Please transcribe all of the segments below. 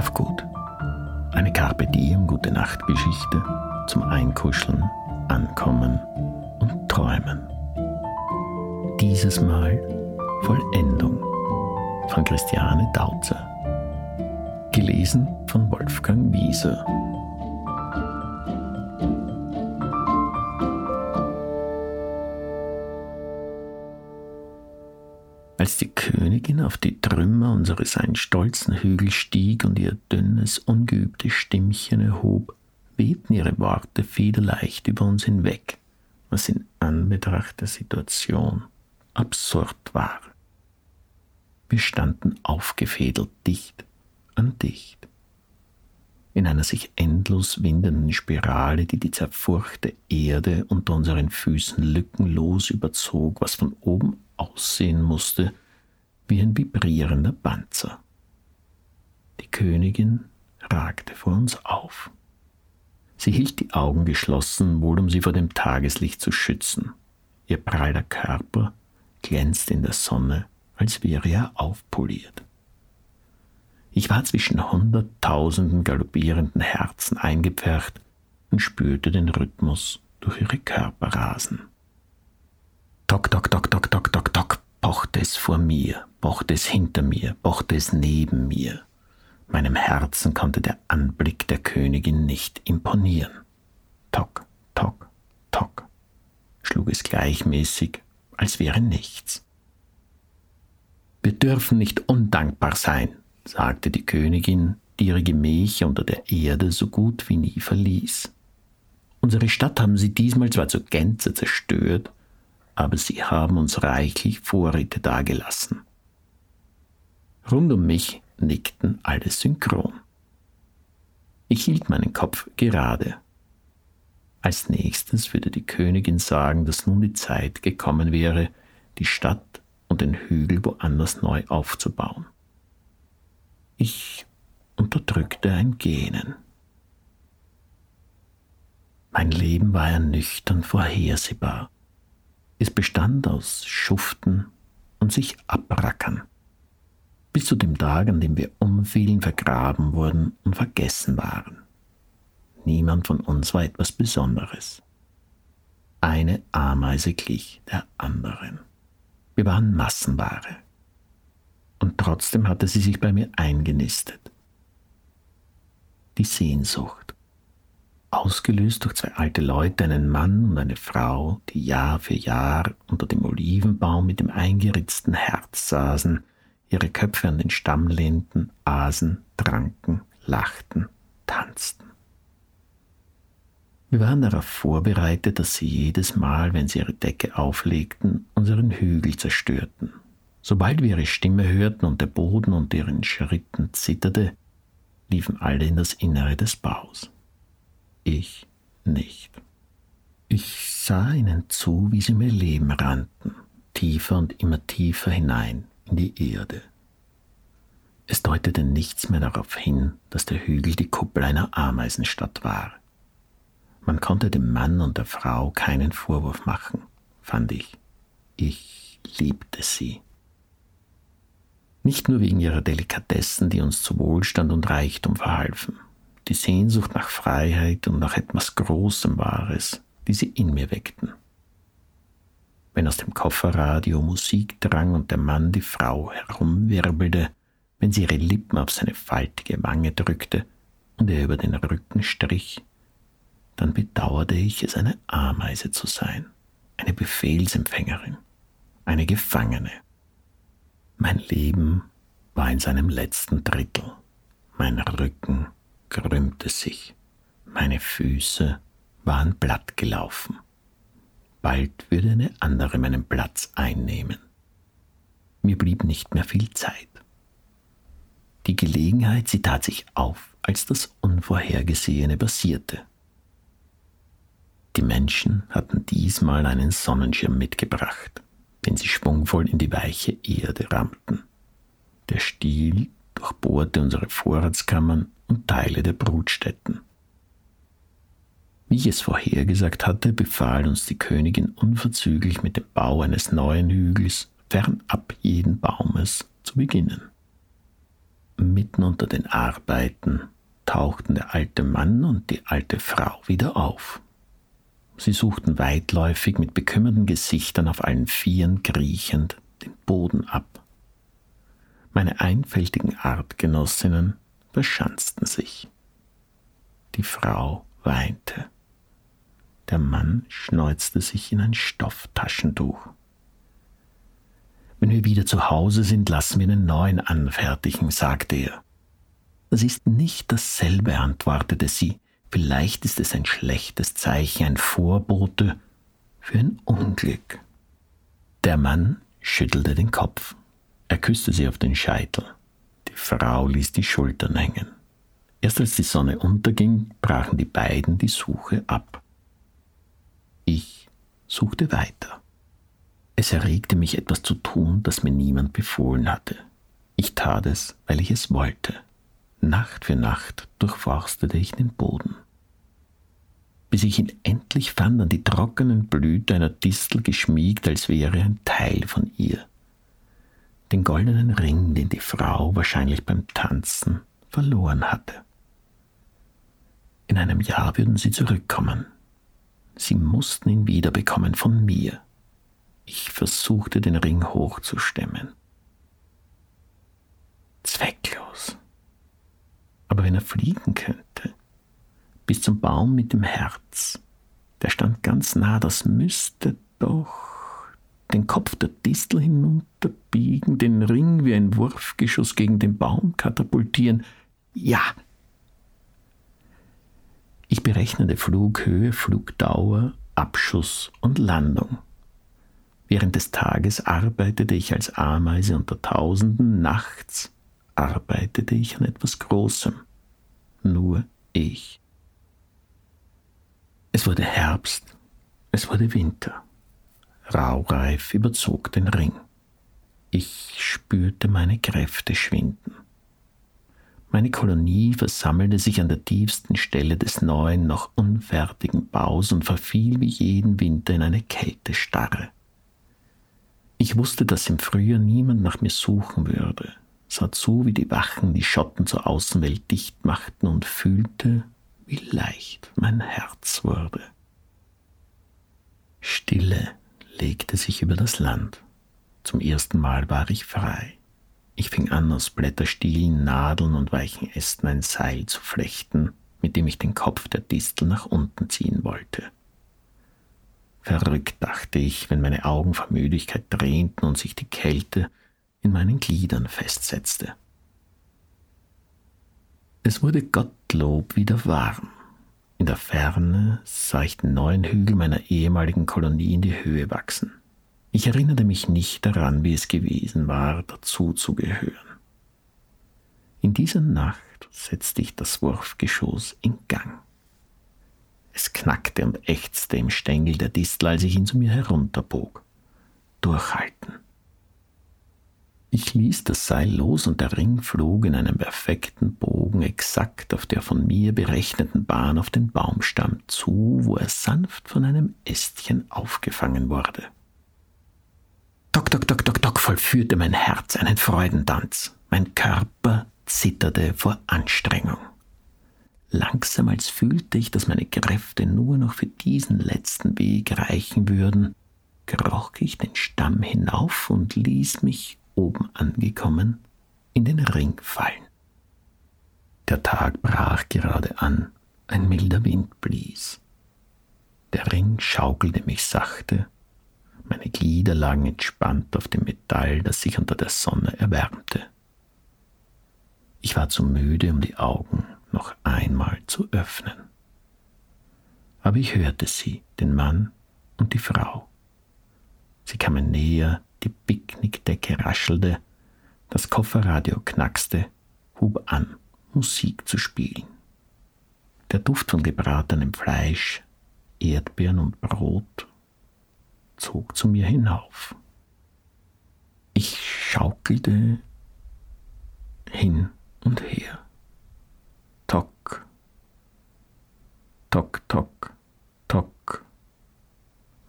Schlaf gut. Eine Carpe Diem Gute Nacht Geschichte zum Einkuscheln, Ankommen und Träumen. Dieses Mal Vollendung von Christiane Dautzer. Gelesen von Wolfgang Wieser. Als die Königin auf die Trümmer unseres ein stolzen Hügel stieg und ihr dünnes, ungeübtes Stimmchen erhob, wehten ihre Worte federleicht über uns hinweg, was in Anbetracht der Situation absurd war. Wir standen aufgefädelt dicht an dicht. In einer sich endlos windenden Spirale, die die zerfurchte Erde unter unseren Füßen lückenlos überzog, was von oben aussehen musste wie ein vibrierender Panzer. Die Königin ragte vor uns auf. Sie hielt die Augen geschlossen, wohl um sie vor dem Tageslicht zu schützen. Ihr praller Körper glänzte in der Sonne, als wäre er aufpoliert. Ich war zwischen hunderttausenden galoppierenden Herzen eingepfercht und spürte den Rhythmus durch ihre Körper rasen. Tok, tok, tok, tok, tok, tok, tok, pochte es vor mir, pochte es hinter mir, pochte es neben mir. Meinem Herzen konnte der Anblick der Königin nicht imponieren. Tok, tok, tok, schlug es gleichmäßig, als wäre nichts. Wir dürfen nicht undankbar sein, sagte die Königin, die ihre Gemächer unter der Erde so gut wie nie verließ. Unsere Stadt haben sie diesmal zwar zur Gänze zerstört, aber sie haben uns reichlich Vorräte dagelassen. Rund um mich nickten alle synchron. Ich hielt meinen Kopf gerade. Als nächstes würde die Königin sagen, dass nun die Zeit gekommen wäre, die Stadt und den Hügel woanders neu aufzubauen. Ich unterdrückte ein Gähnen. Mein Leben war ernüchternd vorhersehbar. Es bestand aus Schuften und sich abrackern. Bis zu dem Tag, an dem wir umfielen, vergraben wurden und vergessen waren. Niemand von uns war etwas Besonderes. Eine Ameise glich der anderen. Wir waren Massenware. Und trotzdem hatte sie sich bei mir eingenistet. Die Sehnsucht ausgelöst durch zwei alte Leute, einen Mann und eine Frau, die Jahr für Jahr unter dem Olivenbaum mit dem eingeritzten Herz saßen, ihre Köpfe an den Stamm lehnten, aßen, tranken, lachten, tanzten. Wir waren darauf vorbereitet, dass sie jedes Mal, wenn sie ihre Decke auflegten, unseren Hügel zerstörten. Sobald wir ihre Stimme hörten und der Boden unter ihren Schritten zitterte, liefen alle in das Innere des Baus ich nicht. Ich sah ihnen zu, wie sie mir Leben rannten, tiefer und immer tiefer hinein in die Erde. Es deutete nichts mehr darauf hin, dass der Hügel die Kuppel einer Ameisenstadt war. Man konnte dem Mann und der Frau keinen Vorwurf machen, fand ich. Ich liebte sie. Nicht nur wegen ihrer Delikatessen, die uns zu Wohlstand und Reichtum verhalfen, die Sehnsucht nach Freiheit und nach etwas Großem war es, die sie in mir weckten. Wenn aus dem Kofferradio Musik drang und der Mann die Frau herumwirbelte, wenn sie ihre Lippen auf seine faltige Wange drückte und er über den Rücken strich, dann bedauerte ich es, eine Ameise zu sein, eine Befehlsempfängerin, eine Gefangene. Mein Leben war in seinem letzten Drittel, mein Rücken krümmte sich, meine Füße waren platt gelaufen. Bald würde eine andere meinen Platz einnehmen. Mir blieb nicht mehr viel Zeit. Die Gelegenheit, sie tat sich auf, als das Unvorhergesehene passierte. Die Menschen hatten diesmal einen Sonnenschirm mitgebracht, den sie schwungvoll in die weiche Erde rammten. Der Stiel durchbohrte unsere Vorratskammern und Teile der Brutstätten. Wie ich es vorhergesagt hatte, befahl uns die Königin unverzüglich mit dem Bau eines neuen Hügels fernab jeden Baumes zu beginnen. Mitten unter den Arbeiten tauchten der alte Mann und die alte Frau wieder auf. Sie suchten weitläufig mit bekümmerten Gesichtern auf allen Vieren kriechend den Boden ab. Meine einfältigen Artgenossinnen verschanzten sich. Die Frau weinte. Der Mann schneuzte sich in ein Stofftaschentuch. Wenn wir wieder zu Hause sind, lassen wir einen neuen anfertigen, sagte er. Das ist nicht dasselbe, antwortete sie. Vielleicht ist es ein schlechtes Zeichen, ein Vorbote für ein Unglück. Der Mann schüttelte den Kopf. Er küsste sie auf den Scheitel. Frau ließ die Schultern hängen. Erst als die Sonne unterging, brachen die beiden die Suche ab. Ich suchte weiter. Es erregte mich etwas zu tun, das mir niemand befohlen hatte. Ich tat es, weil ich es wollte. Nacht für Nacht durchforstete ich den Boden. Bis ich ihn endlich fand an die trockenen Blüte einer Distel geschmiegt, als wäre ein Teil von ihr. Den goldenen Ring, den die Frau wahrscheinlich beim Tanzen verloren hatte. In einem Jahr würden sie zurückkommen. Sie mussten ihn wiederbekommen von mir. Ich versuchte den Ring hochzustemmen. Zwecklos. Aber wenn er fliegen könnte, bis zum Baum mit dem Herz, der stand ganz nah, das müsste doch den Kopf der Distel hinunterbiegen, den Ring wie ein Wurfgeschoss gegen den Baum katapultieren. Ja! Ich berechnete Flughöhe, Flugdauer, Abschuss und Landung. Während des Tages arbeitete ich als Ameise unter Tausenden, nachts arbeitete ich an etwas Großem. Nur ich. Es wurde Herbst, es wurde Winter. Raureif überzog den Ring. Ich spürte meine Kräfte schwinden. Meine Kolonie versammelte sich an der tiefsten Stelle des neuen, noch unfertigen Baus und verfiel wie jeden Winter in eine Kältestarre. Ich wusste, dass im Frühjahr niemand nach mir suchen würde, sah zu, wie die Wachen die Schotten zur Außenwelt dicht machten und fühlte, wie leicht mein Herz wurde. Stille legte sich über das Land. Zum ersten Mal war ich frei. Ich fing an, aus Blätterstielen, Nadeln und weichen Ästen ein Seil zu flechten, mit dem ich den Kopf der Distel nach unten ziehen wollte. Verrückt dachte ich, wenn meine Augen vor Müdigkeit drehten und sich die Kälte in meinen Gliedern festsetzte. Es wurde Gottlob wieder warm. In der Ferne sah ich den neuen Hügel meiner ehemaligen Kolonie in die Höhe wachsen. Ich erinnerte mich nicht daran, wie es gewesen war, dazu zu gehören. In dieser Nacht setzte ich das Wurfgeschoss in Gang. Es knackte und ächzte im Stängel der Distel, als ich ihn zu mir herunterbog. Durchhalten. Ich ließ das Seil los und der Ring flog in einem perfekten Bogen exakt auf der von mir berechneten Bahn auf den Baumstamm zu, wo er sanft von einem Ästchen aufgefangen wurde. Dock, dock, dock, dock, dock vollführte mein Herz einen Freudentanz. Mein Körper zitterte vor Anstrengung. Langsam, als fühlte ich, dass meine Kräfte nur noch für diesen letzten Weg reichen würden, kroch ich den Stamm hinauf und ließ mich, oben angekommen, in den Ring fallen. Der Tag brach gerade an, ein milder Wind blies. Der Ring schaukelte mich sachte, meine Glieder lagen entspannt auf dem Metall, das sich unter der Sonne erwärmte. Ich war zu müde, um die Augen noch einmal zu öffnen. Aber ich hörte sie, den Mann und die Frau. Sie kamen näher, die Picknickdecke raschelte, das Kofferradio knackste, hub an, Musik zu spielen. Der Duft von gebratenem Fleisch, Erdbeeren und Brot zog zu mir hinauf. Ich schaukelte hin und her. Tock, tock, tock, tock.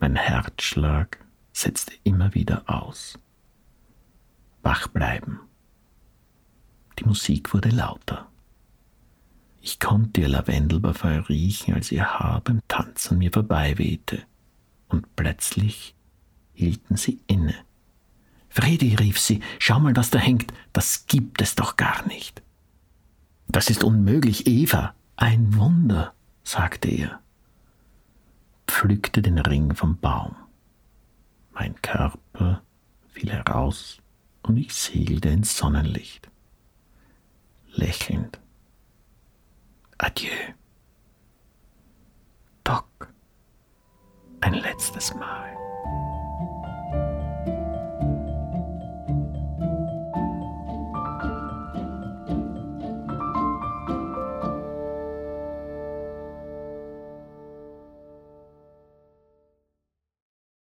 Mein Herzschlag setzte immer wieder aus. Wach bleiben. Die Musik wurde lauter. Ich konnte ihr Lavendelparfum riechen, als ihr Haar beim Tanzen mir vorbeiwehte. Und plötzlich hielten sie inne. Fredi, rief sie, schau mal, was da hängt, das gibt es doch gar nicht. Das ist unmöglich, Eva. Ein Wunder, sagte er, pflückte den Ring vom Baum. Mein Körper fiel heraus und ich segelte ins Sonnenlicht. Lächelnd. Adieu. Doc. Ein letztes Mal.